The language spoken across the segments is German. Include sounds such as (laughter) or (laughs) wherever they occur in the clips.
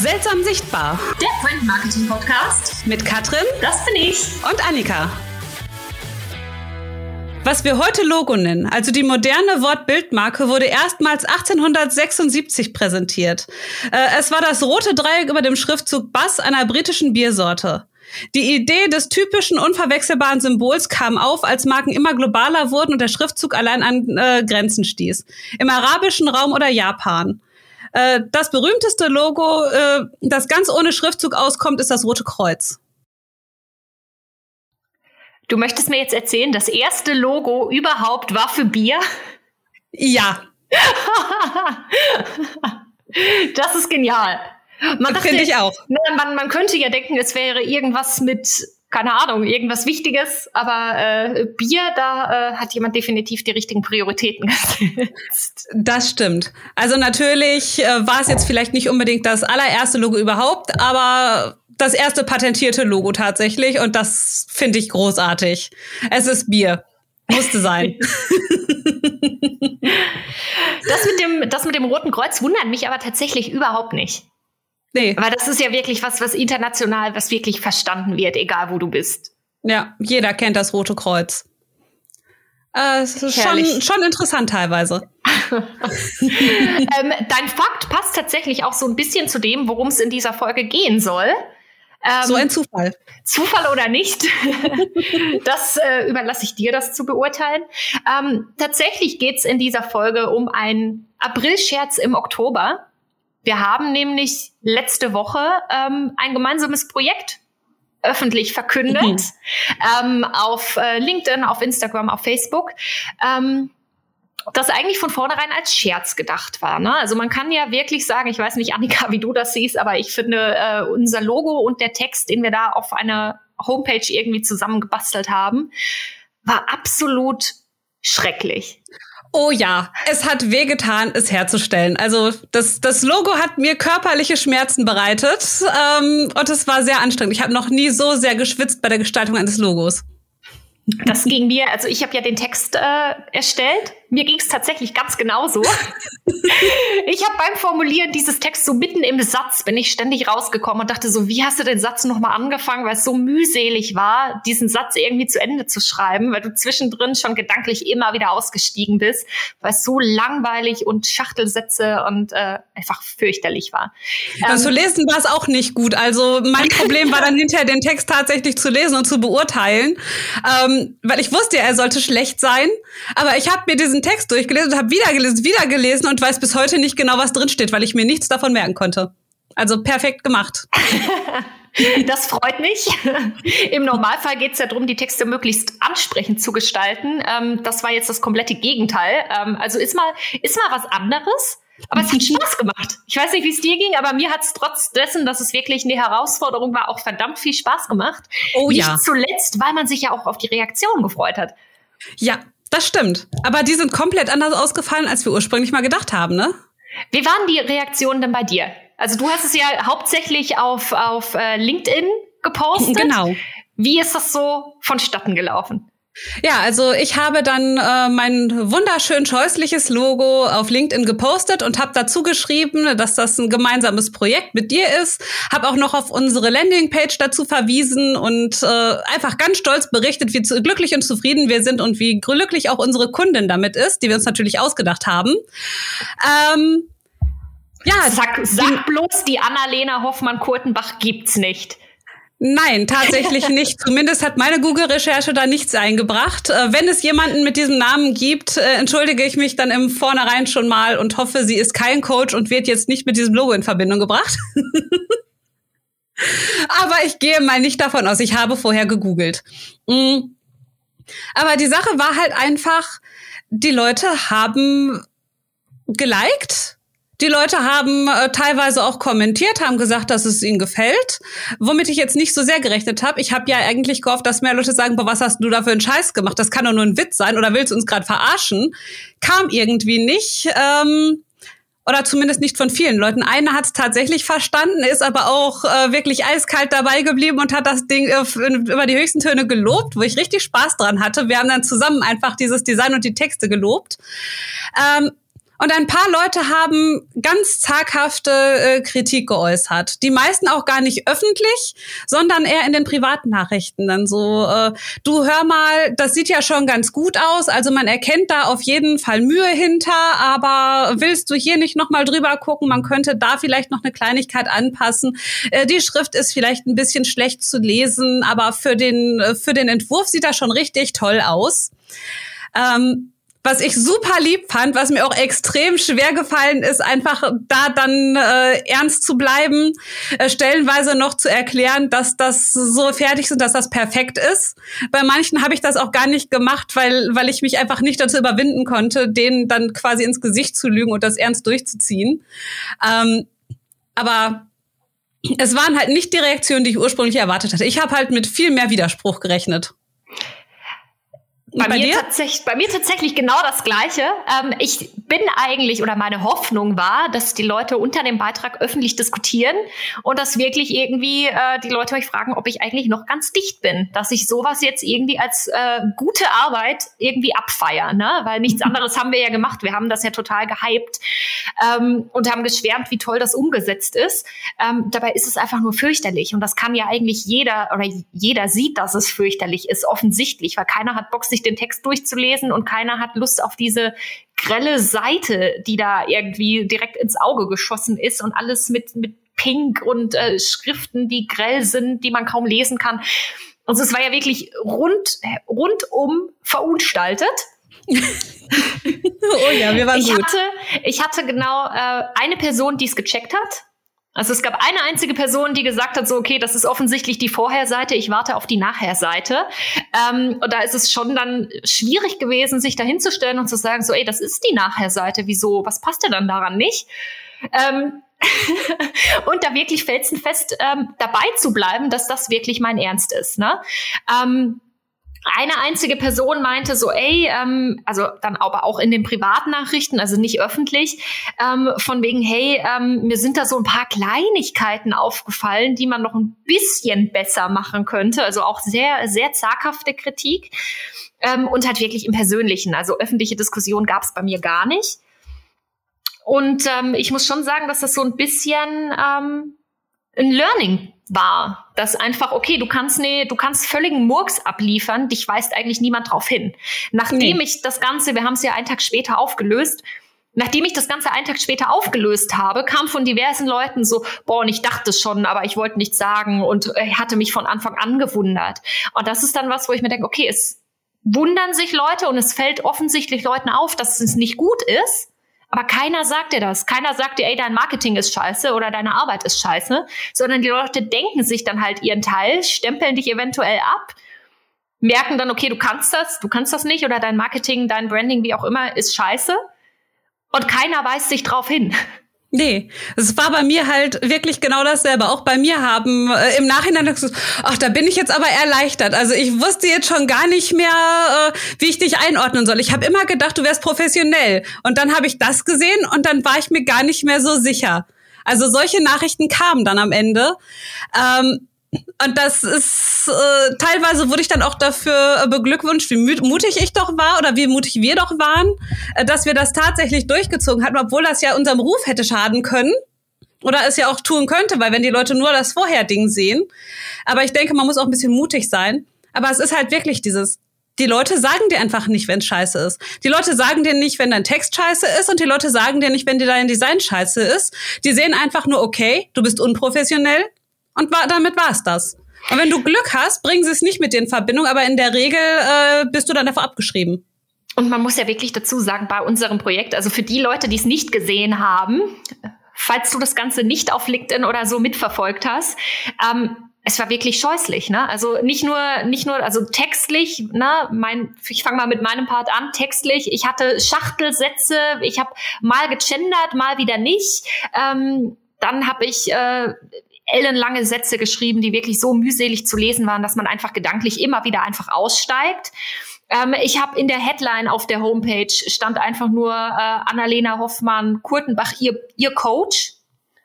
Seltsam sichtbar. Der Print Marketing Podcast. Mit Katrin. Das bin ich. Und Annika. Was wir heute Logo nennen, also die moderne Wortbildmarke, wurde erstmals 1876 präsentiert. Äh, es war das rote Dreieck über dem Schriftzug Bass einer britischen Biersorte. Die Idee des typischen unverwechselbaren Symbols kam auf, als Marken immer globaler wurden und der Schriftzug allein an äh, Grenzen stieß. Im arabischen Raum oder Japan. Äh, das berühmteste Logo, äh, das ganz ohne Schriftzug auskommt, ist das Rote Kreuz. Du möchtest mir jetzt erzählen, das erste Logo überhaupt war für Bier? Ja. (laughs) das ist genial. Finde ich auch. Man, man könnte ja denken, es wäre irgendwas mit, keine Ahnung, irgendwas Wichtiges, aber äh, Bier, da äh, hat jemand definitiv die richtigen Prioritäten (laughs) gesetzt. Das stimmt. Also natürlich äh, war es jetzt vielleicht nicht unbedingt das allererste Logo überhaupt, aber das erste patentierte Logo tatsächlich und das finde ich großartig. Es ist Bier. Musste sein. (laughs) (laughs) das, mit dem, das mit dem Roten Kreuz wundert mich aber tatsächlich überhaupt nicht. Nee. Aber das ist ja wirklich was, was international, was wirklich verstanden wird, egal wo du bist. Ja, jeder kennt das Rote Kreuz. Äh, schon, schon interessant teilweise. (laughs) ähm, dein Fakt passt tatsächlich auch so ein bisschen zu dem, worum es in dieser Folge gehen soll. Ähm, so ein Zufall. Zufall oder nicht, (laughs) das äh, überlasse ich dir, das zu beurteilen. Ähm, tatsächlich geht es in dieser Folge um einen Aprilscherz im Oktober. Wir haben nämlich letzte Woche ähm, ein gemeinsames Projekt öffentlich verkündet mhm. ähm, auf äh, LinkedIn, auf Instagram, auf Facebook. Ähm, das eigentlich von vornherein als Scherz gedacht war. Ne? Also man kann ja wirklich sagen, ich weiß nicht, Annika, wie du das siehst, aber ich finde äh, unser Logo und der Text, den wir da auf einer Homepage irgendwie zusammengebastelt haben, war absolut schrecklich. Oh ja, es hat wehgetan, es herzustellen. Also das, das Logo hat mir körperliche Schmerzen bereitet ähm, und es war sehr anstrengend. Ich habe noch nie so sehr geschwitzt bei der Gestaltung eines Logos. Das ging mir, also ich habe ja den Text äh, erstellt mir ging es tatsächlich ganz genauso. (laughs) ich habe beim Formulieren dieses Text so mitten im Satz bin ich ständig rausgekommen und dachte so, wie hast du den Satz nochmal angefangen, weil es so mühselig war, diesen Satz irgendwie zu Ende zu schreiben, weil du zwischendrin schon gedanklich immer wieder ausgestiegen bist, weil es so langweilig und Schachtelsätze und äh, einfach fürchterlich war. Ähm, zu lesen war es auch nicht gut. Also mein (laughs) Problem war dann hinterher den Text tatsächlich zu lesen und zu beurteilen, ähm, weil ich wusste, er sollte schlecht sein, aber ich habe mir diesen diesen Text durchgelesen und habe wieder gelesen, wieder gelesen und weiß bis heute nicht genau, was drin steht, weil ich mir nichts davon merken konnte. Also perfekt gemacht. (laughs) Das freut mich. (laughs) Im Normalfall geht es ja darum, die Texte möglichst ansprechend zu gestalten. Ähm, das war jetzt das komplette Gegenteil. Ähm, also ist mal, ist mal was anderes. Aber es hat Spaß gemacht. Ich weiß nicht, wie es dir ging, aber mir hat es trotz dessen, dass es wirklich eine Herausforderung war, auch verdammt viel Spaß gemacht. Oh Nicht ja. zuletzt, weil man sich ja auch auf die Reaktion gefreut hat. Ja, das stimmt. Aber die sind komplett anders ausgefallen, als wir ursprünglich mal gedacht haben, ne? Wie waren die Reaktionen denn bei dir? Also du hast es ja hauptsächlich auf, auf äh, LinkedIn gepostet. Genau. Wie ist das so vonstatten gelaufen? Ja, also ich habe dann äh, mein wunderschön scheußliches Logo auf LinkedIn gepostet und habe dazu geschrieben, dass das ein gemeinsames Projekt mit dir ist. Habe auch noch auf unsere Landingpage dazu verwiesen und äh, einfach ganz stolz berichtet, wie zu, glücklich und zufrieden wir sind und wie glücklich auch unsere Kundin damit ist, die wir uns natürlich ausgedacht haben. Ähm, ja, sag, sag bloß, die Annalena Hoffmann-Kurtenbach gibt's nicht. Nein, tatsächlich (laughs) nicht. Zumindest hat meine Google-Recherche da nichts eingebracht. Äh, wenn es jemanden mit diesem Namen gibt, äh, entschuldige ich mich dann im Vornherein schon mal und hoffe, sie ist kein Coach und wird jetzt nicht mit diesem Logo in Verbindung gebracht. (laughs) Aber ich gehe mal nicht davon aus. Ich habe vorher gegoogelt. Mm. Aber die Sache war halt einfach, die Leute haben geliked die Leute haben äh, teilweise auch kommentiert, haben gesagt, dass es ihnen gefällt, womit ich jetzt nicht so sehr gerechnet habe. Ich habe ja eigentlich gehofft, dass mehr Leute sagen, boah, was hast du da für einen Scheiß gemacht? Das kann doch nur ein Witz sein oder willst du uns gerade verarschen? Kam irgendwie nicht. Ähm, oder zumindest nicht von vielen Leuten. Einer hat es tatsächlich verstanden, ist aber auch äh, wirklich eiskalt dabei geblieben und hat das Ding äh, über die höchsten Töne gelobt, wo ich richtig Spaß dran hatte. Wir haben dann zusammen einfach dieses Design und die Texte gelobt. Ähm, Und ein paar Leute haben ganz zaghafte äh, Kritik geäußert. Die meisten auch gar nicht öffentlich, sondern eher in den privaten Nachrichten. Dann so, äh, du hör mal, das sieht ja schon ganz gut aus. Also man erkennt da auf jeden Fall Mühe hinter, aber willst du hier nicht nochmal drüber gucken? Man könnte da vielleicht noch eine Kleinigkeit anpassen. Äh, die Schrift ist vielleicht ein bisschen schlecht zu lesen, aber für den, äh, für den Entwurf sieht das schon richtig toll aus. Ähm, was ich super lieb fand, was mir auch extrem schwer gefallen ist, einfach da dann äh, ernst zu bleiben, äh, stellenweise noch zu erklären, dass das so fertig ist, dass das perfekt ist. Bei manchen habe ich das auch gar nicht gemacht, weil, weil ich mich einfach nicht dazu überwinden konnte, denen dann quasi ins Gesicht zu lügen und das ernst durchzuziehen. Ähm, aber es waren halt nicht die Reaktionen, die ich ursprünglich erwartet hatte. Ich habe halt mit viel mehr Widerspruch gerechnet. Bei, bei, mir tatsächlich, bei mir tatsächlich genau das Gleiche. Ähm, ich bin eigentlich oder meine Hoffnung war, dass die Leute unter dem Beitrag öffentlich diskutieren und dass wirklich irgendwie äh, die Leute mich fragen, ob ich eigentlich noch ganz dicht bin, dass ich sowas jetzt irgendwie als äh, gute Arbeit irgendwie abfeier, ne? Weil nichts (laughs) anderes haben wir ja gemacht. Wir haben das ja total gehypt ähm, und haben geschwärmt, wie toll das umgesetzt ist. Ähm, dabei ist es einfach nur fürchterlich und das kann ja eigentlich jeder oder jeder sieht, dass es fürchterlich ist, offensichtlich, weil keiner hat Bock, sich den Text durchzulesen und keiner hat Lust auf diese grelle Seite, die da irgendwie direkt ins Auge geschossen ist und alles mit, mit Pink und äh, Schriften, die grell sind, die man kaum lesen kann. Also es war ja wirklich rund, rundum verunstaltet. (laughs) oh ja, wir waren ich gut. Hatte, ich hatte genau äh, eine Person, die es gecheckt hat. Also es gab eine einzige Person, die gesagt hat, so, okay, das ist offensichtlich die Vorherseite, ich warte auf die Nachherseite. Ähm, und da ist es schon dann schwierig gewesen, sich da hinzustellen und zu sagen, so, ey, das ist die Nachherseite, wieso, was passt denn dann daran nicht? Ähm, (laughs) und da wirklich felsenfest ähm, dabei zu bleiben, dass das wirklich mein Ernst ist. Ne? Ähm, eine einzige Person meinte so, ey, ähm, also dann aber auch in den Privatnachrichten, also nicht öffentlich, ähm, von wegen, hey, ähm, mir sind da so ein paar Kleinigkeiten aufgefallen, die man noch ein bisschen besser machen könnte. Also auch sehr, sehr zaghafte Kritik ähm, und halt wirklich im Persönlichen. Also öffentliche Diskussion gab es bei mir gar nicht. Und ähm, ich muss schon sagen, dass das so ein bisschen ähm, ein Learning war, dass einfach, okay, du kannst nee, du kannst völligen Murks abliefern, dich weist eigentlich niemand drauf hin. Nachdem nee. ich das Ganze, wir haben es ja einen Tag später aufgelöst, Nachdem ich das Ganze einen Tag später aufgelöst habe, kam von diversen Leuten so, boah, und ich dachte schon, aber ich wollte nichts sagen und äh, hatte mich von Anfang an gewundert. Und das ist dann was, wo ich mir denke, okay, es wundern sich Leute und es fällt offensichtlich Leuten auf, dass es nicht gut ist. Aber keiner sagt dir das. Keiner sagt dir, ey, dein Marketing ist scheiße oder deine Arbeit ist scheiße, sondern die Leute denken sich dann halt ihren Teil, stempeln dich eventuell ab, merken dann, okay, du kannst das, du kannst das nicht oder dein Marketing, dein Branding, wie auch immer, ist scheiße. Und keiner weist sich drauf hin. Nee, es war bei mir halt wirklich genau dasselbe. Auch bei mir haben äh, im Nachhinein gesagt, ach, da bin ich jetzt aber erleichtert. Also ich wusste jetzt schon gar nicht mehr, äh, wie ich dich einordnen soll. Ich habe immer gedacht, du wärst professionell. Und dann habe ich das gesehen und dann war ich mir gar nicht mehr so sicher. Also solche Nachrichten kamen dann am Ende. Ähm, und das ist, äh, teilweise wurde ich dann auch dafür äh, beglückwünscht, wie mutig ich doch war oder wie mutig wir doch waren, äh, dass wir das tatsächlich durchgezogen hatten, obwohl das ja unserem Ruf hätte schaden können. Oder es ja auch tun könnte, weil wenn die Leute nur das Vorher-Ding sehen. Aber ich denke, man muss auch ein bisschen mutig sein. Aber es ist halt wirklich dieses, die Leute sagen dir einfach nicht, wenn es scheiße ist. Die Leute sagen dir nicht, wenn dein Text scheiße ist und die Leute sagen dir nicht, wenn dir dein Design scheiße ist. Die sehen einfach nur, okay, du bist unprofessionell, und war, damit war's das. Und wenn du Glück hast, bringen sie es nicht mit dir in Verbindung, aber in der Regel äh, bist du dann davor abgeschrieben. Und man muss ja wirklich dazu sagen, bei unserem Projekt, also für die Leute, die es nicht gesehen haben, falls du das Ganze nicht auf LinkedIn oder so mitverfolgt hast, ähm, es war wirklich scheußlich, ne? Also nicht nur, nicht nur, also textlich, ne? Mein, ich fange mal mit meinem Part an, textlich. Ich hatte Schachtelsätze, ich habe mal gegendert, mal wieder nicht. Ähm, dann habe ich äh, ellenlange Sätze geschrieben, die wirklich so mühselig zu lesen waren, dass man einfach gedanklich immer wieder einfach aussteigt. Ähm, ich habe in der Headline auf der Homepage stand einfach nur äh, Annalena Hoffmann, Kurtenbach, ihr, ihr Coach.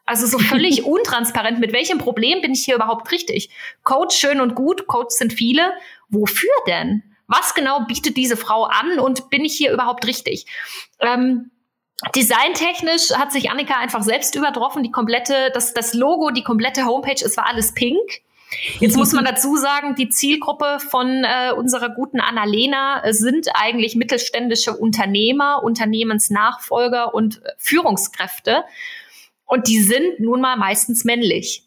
Also so völlig (laughs) untransparent. Mit welchem Problem bin ich hier überhaupt richtig? Coach schön und gut, Coach sind viele. Wofür denn? Was genau bietet diese Frau an und bin ich hier überhaupt richtig? Ähm, Designtechnisch hat sich Annika einfach selbst übertroffen. Die komplette, das, das Logo, die komplette Homepage, es war alles pink. Jetzt muss man (laughs) dazu sagen, die Zielgruppe von äh, unserer guten Annalena sind eigentlich mittelständische Unternehmer, Unternehmensnachfolger und Führungskräfte. Und die sind nun mal meistens männlich.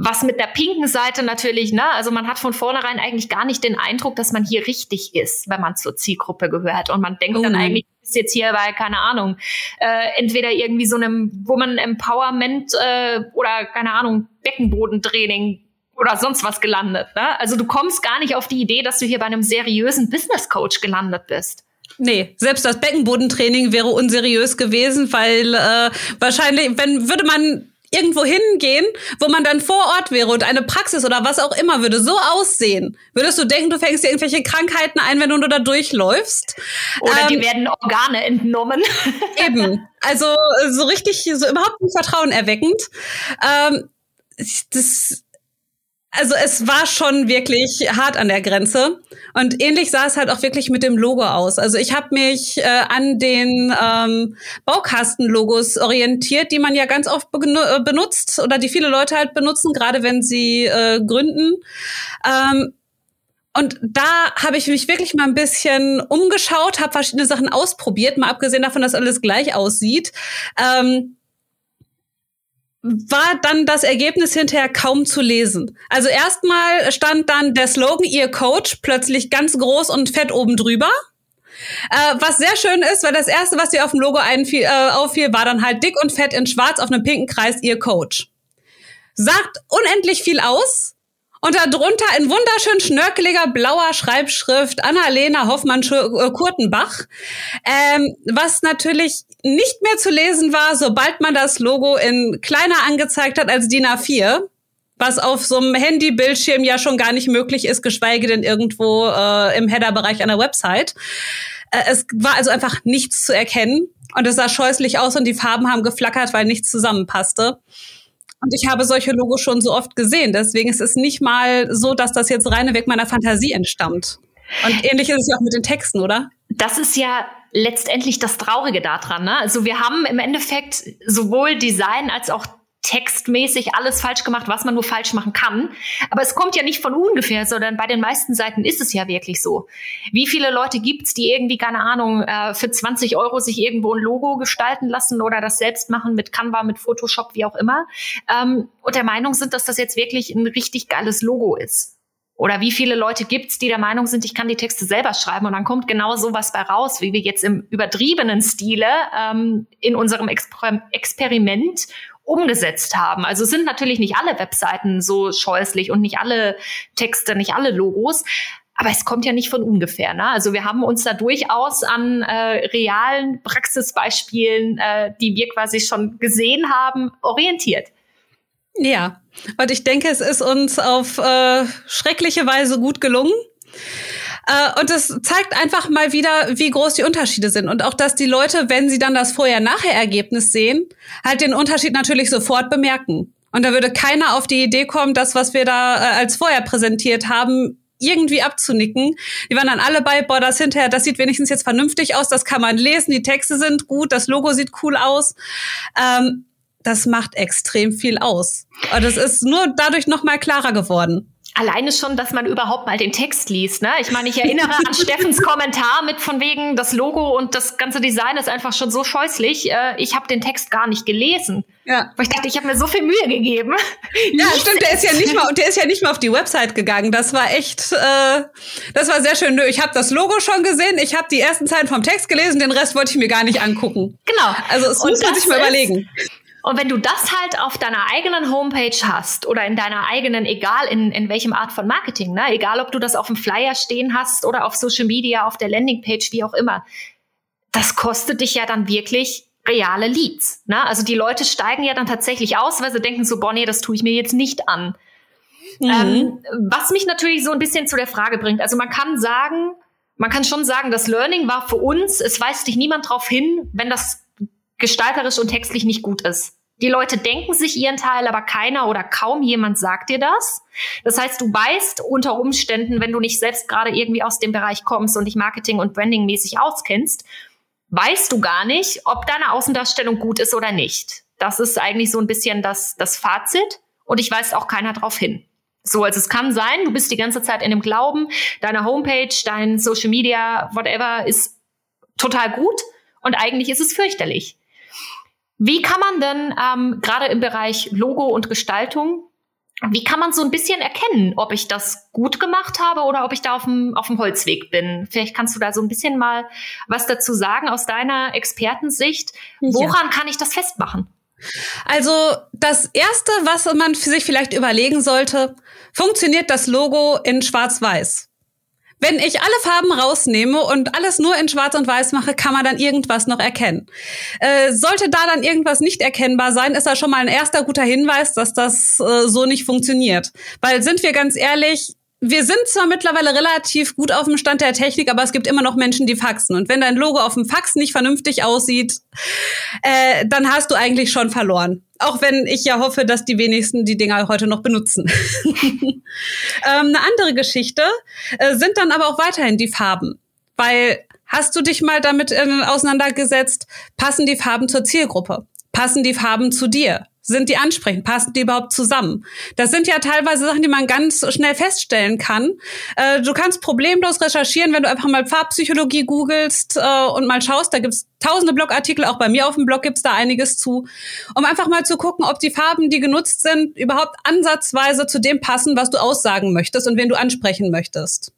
Was mit der pinken Seite natürlich, ne, also man hat von vornherein eigentlich gar nicht den Eindruck, dass man hier richtig ist, wenn man zur Zielgruppe gehört. Und man denkt oh dann eigentlich, ist jetzt hier bei, keine Ahnung, äh, entweder irgendwie so einem Woman Empowerment äh, oder, keine Ahnung, Beckenbodentraining oder sonst was gelandet. Ne? Also du kommst gar nicht auf die Idee, dass du hier bei einem seriösen Business Coach gelandet bist. Nee, selbst das Beckenbodentraining wäre unseriös gewesen, weil äh, wahrscheinlich, wenn würde man irgendwo hingehen, wo man dann vor Ort wäre und eine Praxis oder was auch immer würde so aussehen, würdest du denken, du fängst dir irgendwelche Krankheiten ein, wenn du da durchläufst? Oder ähm, die werden Organe entnommen. (laughs) Eben. Also so richtig, so überhaupt nicht vertrauenerweckend. Ähm, das also es war schon wirklich hart an der Grenze. Und ähnlich sah es halt auch wirklich mit dem Logo aus. Also ich habe mich äh, an den ähm, Baukastenlogos orientiert, die man ja ganz oft äh, benutzt oder die viele Leute halt benutzen, gerade wenn sie äh, gründen. Ähm, und da habe ich mich wirklich mal ein bisschen umgeschaut, habe verschiedene Sachen ausprobiert, mal abgesehen davon, dass alles gleich aussieht. Ähm, war dann das Ergebnis hinterher kaum zu lesen. Also erstmal stand dann der Slogan Ihr Coach plötzlich ganz groß und fett oben drüber. Äh, was sehr schön ist, weil das erste, was dir auf dem Logo einfiel, äh, auffiel, war dann halt dick und fett in schwarz auf einem pinken Kreis Ihr Coach. Sagt unendlich viel aus, und darunter in wunderschön schnörkeliger blauer Schreibschrift Annalena Hoffmann-Kurtenbach, äh, ähm, was natürlich nicht mehr zu lesen war, sobald man das Logo in kleiner angezeigt hat als DIN A4 was auf so einem Handybildschirm ja schon gar nicht möglich ist, geschweige denn irgendwo äh, im Header-Bereich einer Website. Äh, es war also einfach nichts zu erkennen und es sah scheußlich aus und die Farben haben geflackert, weil nichts zusammenpasste. Und ich habe solche Logos schon so oft gesehen. Deswegen ist es nicht mal so, dass das jetzt reine Weg meiner Fantasie entstammt. Und ähnlich ist es ja auch mit den Texten, oder? Das ist ja letztendlich das Traurige daran. Ne? Also wir haben im Endeffekt sowohl Design als auch textmäßig alles falsch gemacht, was man nur falsch machen kann. Aber es kommt ja nicht von ungefähr, sondern bei den meisten Seiten ist es ja wirklich so. Wie viele Leute gibt's, die irgendwie, keine Ahnung, äh, für 20 Euro sich irgendwo ein Logo gestalten lassen oder das selbst machen mit Canva, mit Photoshop, wie auch immer, ähm, und der Meinung sind, dass das jetzt wirklich ein richtig geiles Logo ist. Oder wie viele Leute gibt's, die der Meinung sind, ich kann die Texte selber schreiben und dann kommt genau sowas bei raus, wie wir jetzt im übertriebenen Stile ähm, in unserem Exper Experiment umgesetzt haben. Also sind natürlich nicht alle Webseiten so scheußlich und nicht alle Texte, nicht alle Logos. Aber es kommt ja nicht von ungefähr. Ne? Also wir haben uns da durchaus an äh, realen Praxisbeispielen, äh, die wir quasi schon gesehen haben, orientiert. Ja, und ich denke, es ist uns auf äh, schreckliche Weise gut gelungen. Äh, und es zeigt einfach mal wieder, wie groß die Unterschiede sind. Und auch, dass die Leute, wenn sie dann das Vorher-Nachher-Ergebnis sehen, halt den Unterschied natürlich sofort bemerken. Und da würde keiner auf die Idee kommen, das, was wir da äh, als vorher präsentiert haben, irgendwie abzunicken. Die waren dann alle bei, boah, das hinterher, das sieht wenigstens jetzt vernünftig aus, das kann man lesen, die Texte sind gut, das Logo sieht cool aus. Ähm, das macht extrem viel aus. Und es ist nur dadurch noch mal klarer geworden. Alleine schon, dass man überhaupt mal den Text liest. Ne? Ich meine, ich erinnere an (laughs) Steffens Kommentar mit von wegen, das Logo und das ganze Design ist einfach schon so scheußlich. Äh, ich habe den Text gar nicht gelesen. Ja. Weil ich dachte, ich habe mir so viel Mühe gegeben. Ja, (laughs) stimmt. Der ist ja nicht mal, der ist ja nicht mal auf die Website gegangen. Das war echt, äh, das war sehr schön. Ich habe das Logo schon gesehen. Ich habe die ersten Zeilen vom Text gelesen. Den Rest wollte ich mir gar nicht angucken. Genau. Also es muss man sich mal überlegen. Und wenn du das halt auf deiner eigenen Homepage hast oder in deiner eigenen, egal in, in welchem Art von Marketing, ne? egal ob du das auf dem Flyer stehen hast oder auf Social Media, auf der Landingpage, wie auch immer, das kostet dich ja dann wirklich reale Leads. Ne? Also die Leute steigen ja dann tatsächlich aus, weil sie denken so, boah, nee, das tue ich mir jetzt nicht an. Mhm. Ähm, was mich natürlich so ein bisschen zu der Frage bringt. Also man kann sagen, man kann schon sagen, das Learning war für uns, es weist dich niemand darauf hin, wenn das gestalterisch und textlich nicht gut ist. Die Leute denken sich ihren Teil, aber keiner oder kaum jemand sagt dir das. Das heißt, du weißt unter Umständen, wenn du nicht selbst gerade irgendwie aus dem Bereich kommst und dich Marketing und Branding mäßig auskennst, weißt du gar nicht, ob deine Außendarstellung gut ist oder nicht. Das ist eigentlich so ein bisschen das, das Fazit und ich weist auch keiner drauf hin. So, also es kann sein, du bist die ganze Zeit in dem Glauben, deine Homepage, dein Social Media, whatever ist total gut und eigentlich ist es fürchterlich. Wie kann man denn ähm, gerade im Bereich Logo und Gestaltung, wie kann man so ein bisschen erkennen, ob ich das gut gemacht habe oder ob ich da auf dem, auf dem Holzweg bin? Vielleicht kannst du da so ein bisschen mal was dazu sagen aus deiner Expertensicht. Woran ja. kann ich das festmachen? Also das Erste, was man für sich vielleicht überlegen sollte, funktioniert das Logo in Schwarz-Weiß? Wenn ich alle Farben rausnehme und alles nur in Schwarz und Weiß mache, kann man dann irgendwas noch erkennen. Äh, sollte da dann irgendwas nicht erkennbar sein, ist das schon mal ein erster guter Hinweis, dass das äh, so nicht funktioniert. Weil sind wir ganz ehrlich, wir sind zwar mittlerweile relativ gut auf dem Stand der Technik, aber es gibt immer noch Menschen, die faxen. Und wenn dein Logo auf dem Fax nicht vernünftig aussieht, äh, dann hast du eigentlich schon verloren. Auch wenn ich ja hoffe, dass die wenigsten die Dinger heute noch benutzen. (laughs) ähm, eine andere Geschichte äh, sind dann aber auch weiterhin die Farben. Weil hast du dich mal damit äh, auseinandergesetzt, passen die Farben zur Zielgruppe? Passen die Farben zu dir? Sind die ansprechend? Passen die überhaupt zusammen? Das sind ja teilweise Sachen, die man ganz schnell feststellen kann. Äh, du kannst problemlos recherchieren, wenn du einfach mal Farbpsychologie googelst äh, und mal schaust. Da gibt's tausende Blogartikel, auch bei mir auf dem Blog gibt's da einiges zu, um einfach mal zu gucken, ob die Farben, die genutzt sind, überhaupt ansatzweise zu dem passen, was du aussagen möchtest und wen du ansprechen möchtest.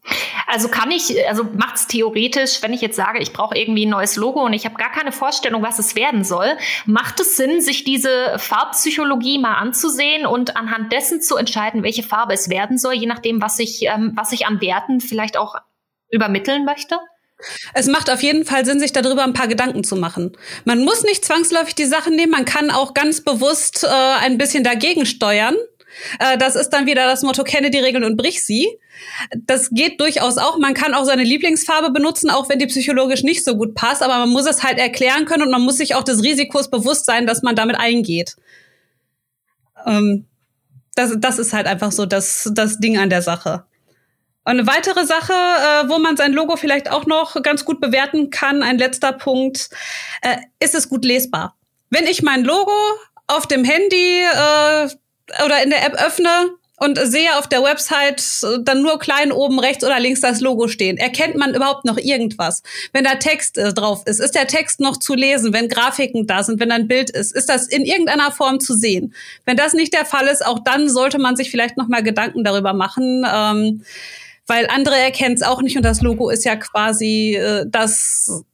Also kann ich, also macht's theoretisch, wenn ich jetzt sage, ich brauche irgendwie ein neues Logo und ich habe gar keine Vorstellung, was es werden soll, macht es Sinn, sich diese Farbpsychologie mal anzusehen und anhand dessen zu entscheiden, welche Farbe es werden soll, je nachdem, was ich, ähm, was ich an Werten vielleicht auch übermitteln möchte? Es macht auf jeden Fall Sinn, sich darüber ein paar Gedanken zu machen. Man muss nicht zwangsläufig die Sachen nehmen, man kann auch ganz bewusst äh, ein bisschen dagegen steuern. Äh, das ist dann wieder das Motto, kenne die Regeln und brich sie. Das geht durchaus auch. Man kann auch seine Lieblingsfarbe benutzen, auch wenn die psychologisch nicht so gut passt, aber man muss es halt erklären können und man muss sich auch des Risikos bewusst sein, dass man damit eingeht. Ähm, das, das ist halt einfach so das, das Ding an der Sache. Und eine weitere Sache, äh, wo man sein Logo vielleicht auch noch ganz gut bewerten kann, ein letzter Punkt, äh, ist es gut lesbar. Wenn ich mein Logo auf dem Handy äh, oder in der App öffne und sehe auf der Website äh, dann nur klein oben rechts oder links das Logo stehen, erkennt man überhaupt noch irgendwas? Wenn da Text äh, drauf ist, ist der Text noch zu lesen? Wenn Grafiken da sind, wenn ein Bild ist, ist das in irgendeiner Form zu sehen? Wenn das nicht der Fall ist, auch dann sollte man sich vielleicht noch mal Gedanken darüber machen. Ähm, weil andere erkennen es auch nicht und das Logo ist ja quasi äh, das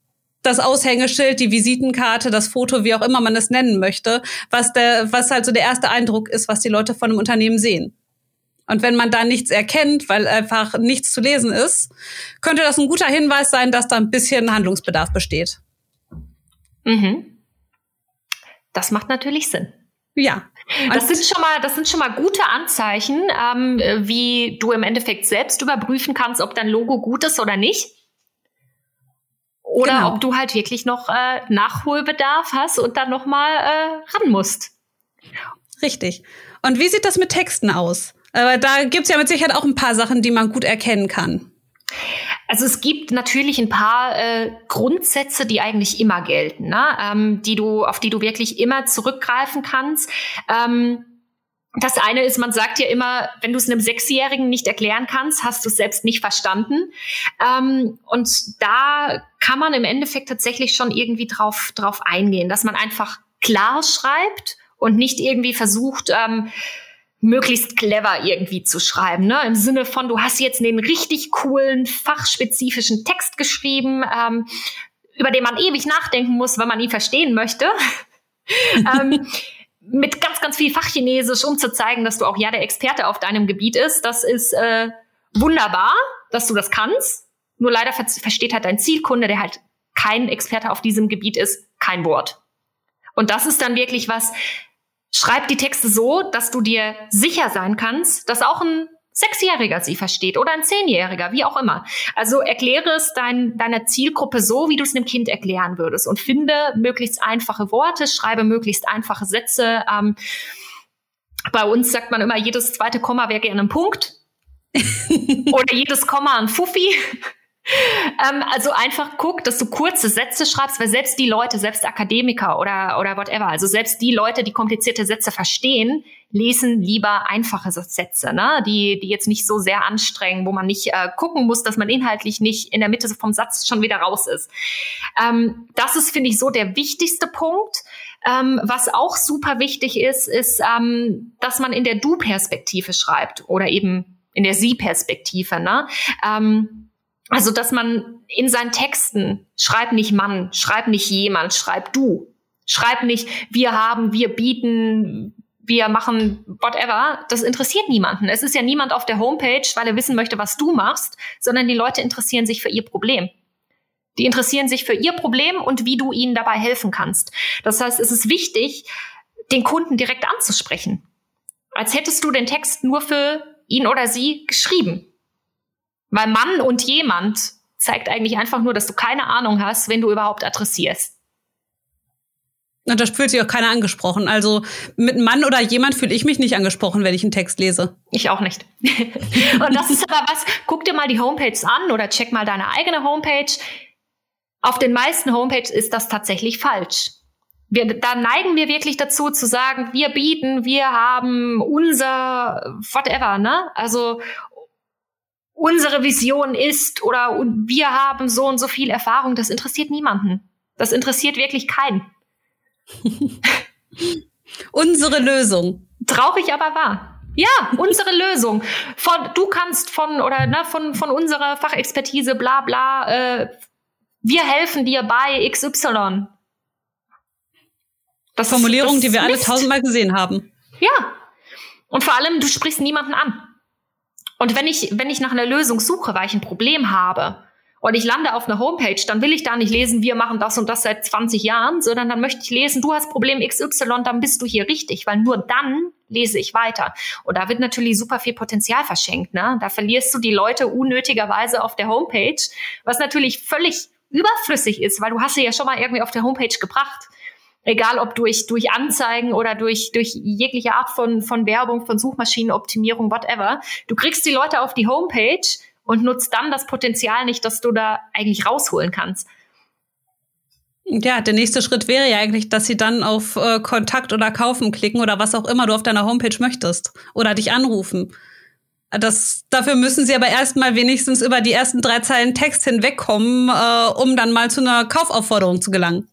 das Aushängeschild, die Visitenkarte, das Foto, wie auch immer man es nennen möchte, was der, was halt so der erste Eindruck ist, was die Leute von einem Unternehmen sehen. Und wenn man da nichts erkennt, weil einfach nichts zu lesen ist, könnte das ein guter Hinweis sein, dass da ein bisschen Handlungsbedarf besteht. Mhm. Das macht natürlich Sinn. Ja. Das sind schon mal, das sind schon mal gute Anzeichen, ähm, wie du im Endeffekt selbst überprüfen kannst, ob dein Logo gut ist oder nicht. Oder genau. ob du halt wirklich noch äh, Nachholbedarf hast und dann noch mal äh, ran musst. Richtig. Und wie sieht das mit Texten aus? Aber da gibt's ja mit Sicherheit auch ein paar Sachen, die man gut erkennen kann. Also es gibt natürlich ein paar äh, Grundsätze, die eigentlich immer gelten, ne? ähm, die du, auf die du wirklich immer zurückgreifen kannst. Ähm, das eine ist, man sagt ja immer, wenn du es einem Sechsjährigen nicht erklären kannst, hast du es selbst nicht verstanden. Ähm, und da kann man im Endeffekt tatsächlich schon irgendwie drauf, drauf eingehen, dass man einfach klar schreibt und nicht irgendwie versucht, ähm, möglichst clever irgendwie zu schreiben. Ne? Im Sinne von, du hast jetzt einen richtig coolen, fachspezifischen Text geschrieben, ähm, über den man ewig nachdenken muss, wenn man ihn verstehen möchte. (laughs) ähm, mit ganz, ganz viel Fachchinesisch, um zu zeigen, dass du auch ja der Experte auf deinem Gebiet ist. Das ist äh, wunderbar, dass du das kannst. Nur leider ver versteht halt dein Zielkunde, der halt kein Experte auf diesem Gebiet ist, kein Wort. Und das ist dann wirklich was, Schreib die Texte so, dass du dir sicher sein kannst, dass auch ein Sechsjähriger sie versteht oder ein Zehnjähriger, wie auch immer. Also erkläre es dein, deiner Zielgruppe so, wie du es einem Kind erklären würdest und finde möglichst einfache Worte, schreibe möglichst einfache Sätze. Ähm, bei uns sagt man immer, jedes zweite Komma wäre gerne ein Punkt (laughs) oder jedes Komma ein Fuffi. Ähm, also einfach guck, dass du kurze Sätze schreibst, weil selbst die Leute, selbst Akademiker oder, oder whatever, also selbst die Leute, die komplizierte Sätze verstehen, lesen lieber einfache Sätze, ne? die, die jetzt nicht so sehr anstrengen, wo man nicht äh, gucken muss, dass man inhaltlich nicht in der Mitte vom Satz schon wieder raus ist. Ähm, das ist, finde ich, so der wichtigste Punkt. Ähm, was auch super wichtig ist, ist, ähm, dass man in der Du-Perspektive schreibt oder eben in der Sie-Perspektive. Ne? Ähm, also, dass man in seinen Texten schreibt nicht Mann, schreibt nicht jemand, schreibt du. Schreib nicht, wir haben, wir bieten, wir machen whatever. Das interessiert niemanden. Es ist ja niemand auf der Homepage, weil er wissen möchte, was du machst, sondern die Leute interessieren sich für ihr Problem. Die interessieren sich für ihr Problem und wie du ihnen dabei helfen kannst. Das heißt, es ist wichtig, den Kunden direkt anzusprechen. Als hättest du den Text nur für ihn oder sie geschrieben. Weil Mann und jemand zeigt eigentlich einfach nur, dass du keine Ahnung hast, wenn du überhaupt adressierst. Und da fühlt sich auch keiner angesprochen. Also mit Mann oder jemand fühle ich mich nicht angesprochen, wenn ich einen Text lese. Ich auch nicht. (laughs) und das ist aber was, guck dir mal die Homepages an oder check mal deine eigene Homepage. Auf den meisten Homepages ist das tatsächlich falsch. Wir, da neigen wir wirklich dazu zu sagen, wir bieten, wir haben unser whatever, ne? Also unsere Vision ist oder wir haben so und so viel Erfahrung, das interessiert niemanden. Das interessiert wirklich keinen. (laughs) unsere Lösung. Traurig, aber wahr. Ja, unsere (laughs) Lösung. Von, du kannst von oder ne, von, von unserer Fachexpertise, bla bla, äh, wir helfen dir bei XY. Das Formulierung, das die wir alle tausendmal gesehen haben. Ja. Und vor allem, du sprichst niemanden an. Und wenn ich, wenn ich nach einer Lösung suche, weil ich ein Problem habe und ich lande auf einer Homepage, dann will ich da nicht lesen, wir machen das und das seit 20 Jahren, sondern dann möchte ich lesen, du hast Problem XY, dann bist du hier richtig, weil nur dann lese ich weiter. Und da wird natürlich super viel Potenzial verschenkt. Ne? Da verlierst du die Leute unnötigerweise auf der Homepage, was natürlich völlig überflüssig ist, weil du hast sie ja schon mal irgendwie auf der Homepage gebracht egal ob durch, durch Anzeigen oder durch, durch jegliche Art von, von Werbung, von Suchmaschinenoptimierung, whatever. Du kriegst die Leute auf die Homepage und nutzt dann das Potenzial nicht, das du da eigentlich rausholen kannst. Ja, der nächste Schritt wäre ja eigentlich, dass sie dann auf äh, Kontakt oder Kaufen klicken oder was auch immer du auf deiner Homepage möchtest oder dich anrufen. Das, dafür müssen sie aber erstmal wenigstens über die ersten drei Zeilen Text hinwegkommen, äh, um dann mal zu einer Kaufaufforderung zu gelangen.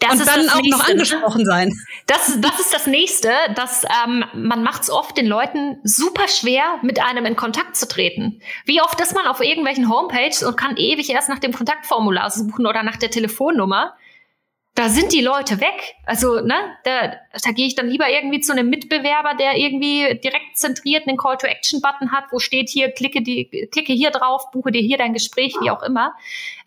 Das und dann auch nächste. noch angesprochen sein. Das, das ist das Nächste, dass ähm, man macht es oft den Leuten super schwer, mit einem in Kontakt zu treten. Wie oft ist man auf irgendwelchen Homepages und kann ewig erst nach dem Kontaktformular suchen oder nach der Telefonnummer da sind die Leute weg. Also, ne, da, da gehe ich dann lieber irgendwie zu einem Mitbewerber, der irgendwie direkt zentriert einen Call-to-Action-Button hat, wo steht hier, klicke, die, klicke hier drauf, buche dir hier dein Gespräch, wie auch immer,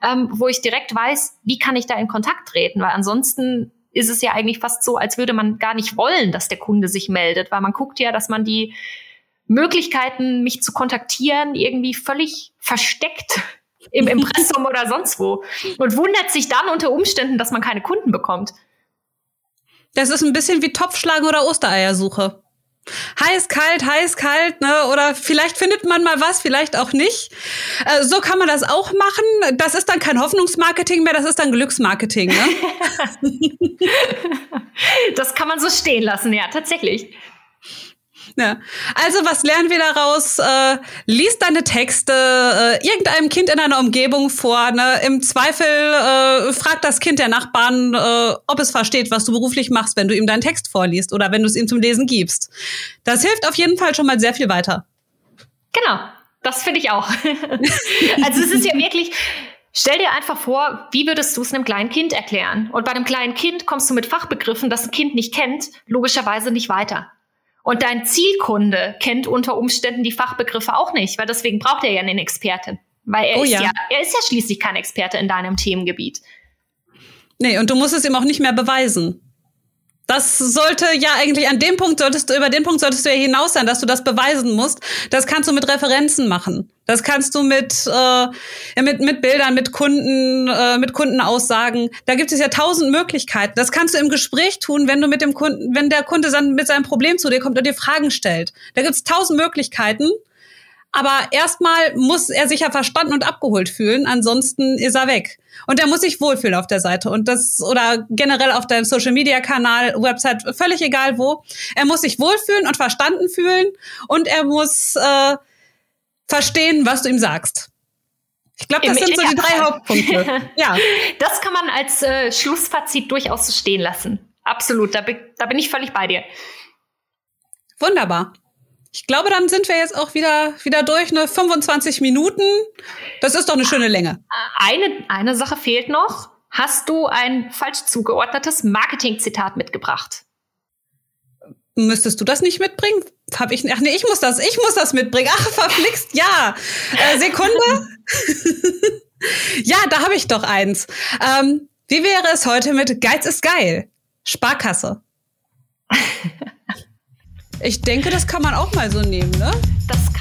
ähm, wo ich direkt weiß, wie kann ich da in Kontakt treten, weil ansonsten ist es ja eigentlich fast so, als würde man gar nicht wollen, dass der Kunde sich meldet, weil man guckt ja, dass man die Möglichkeiten, mich zu kontaktieren, irgendwie völlig versteckt im Impressum oder sonst wo und wundert sich dann unter Umständen, dass man keine Kunden bekommt. Das ist ein bisschen wie Topfschlagen oder Ostereiersuche. Heiß, kalt, heiß, kalt, ne? Oder vielleicht findet man mal was, vielleicht auch nicht. Äh, so kann man das auch machen. Das ist dann kein Hoffnungsmarketing mehr, das ist dann Glücksmarketing, ne? (laughs) das kann man so stehen lassen, ja, tatsächlich. Ja. Also was lernen wir daraus? Äh, lies deine Texte äh, irgendeinem Kind in deiner Umgebung vor. Ne? Im Zweifel äh, frag das Kind der Nachbarn, äh, ob es versteht, was du beruflich machst, wenn du ihm deinen Text vorliest oder wenn du es ihm zum Lesen gibst. Das hilft auf jeden Fall schon mal sehr viel weiter. Genau, das finde ich auch. (laughs) also es ist ja wirklich, Stell dir einfach vor, wie würdest du es einem kleinen Kind erklären? Und bei einem kleinen Kind kommst du mit Fachbegriffen, das ein Kind nicht kennt, logischerweise nicht weiter. Und dein Zielkunde kennt unter Umständen die Fachbegriffe auch nicht, weil deswegen braucht er ja einen Experten. Weil er oh, ist ja. ja, er ist ja schließlich kein Experte in deinem Themengebiet. Nee, und du musst es ihm auch nicht mehr beweisen. Das sollte ja eigentlich an dem Punkt solltest du, über den Punkt solltest du ja hinaus sein, dass du das beweisen musst. Das kannst du mit Referenzen machen. Das kannst du mit, äh, mit, mit Bildern, mit Kunden, äh, mit Kundenaussagen. Da gibt es ja tausend Möglichkeiten. Das kannst du im Gespräch tun, wenn du mit dem Kunden, wenn der Kunde dann mit seinem Problem zu dir kommt und dir Fragen stellt. Da gibt es tausend Möglichkeiten. Aber erstmal muss er sich ja verstanden und abgeholt fühlen, ansonsten ist er weg. Und er muss sich wohlfühlen auf der Seite und das oder generell auf deinem Social Media Kanal, Website, völlig egal wo. Er muss sich wohlfühlen und verstanden fühlen und er muss äh, verstehen, was du ihm sagst. Ich glaube, das Im sind so die drei Hauptpunkte. (laughs) ja. Das kann man als äh, Schlussfazit durchaus so stehen lassen. Absolut, da, da bin ich völlig bei dir. Wunderbar. Ich glaube, dann sind wir jetzt auch wieder, wieder durch, ne? 25 Minuten. Das ist doch eine schöne Länge. Eine, eine Sache fehlt noch. Hast du ein falsch zugeordnetes Marketing-Zitat mitgebracht? Müsstest du das nicht mitbringen? Hab ich, ach nee, ich muss das, ich muss das mitbringen. Ach, verflixt, ja. Äh, Sekunde. (laughs) ja, da habe ich doch eins. Ähm, wie wäre es heute mit Geiz ist geil? Sparkasse. (laughs) Ich denke, das kann man auch mal so nehmen, ne? Das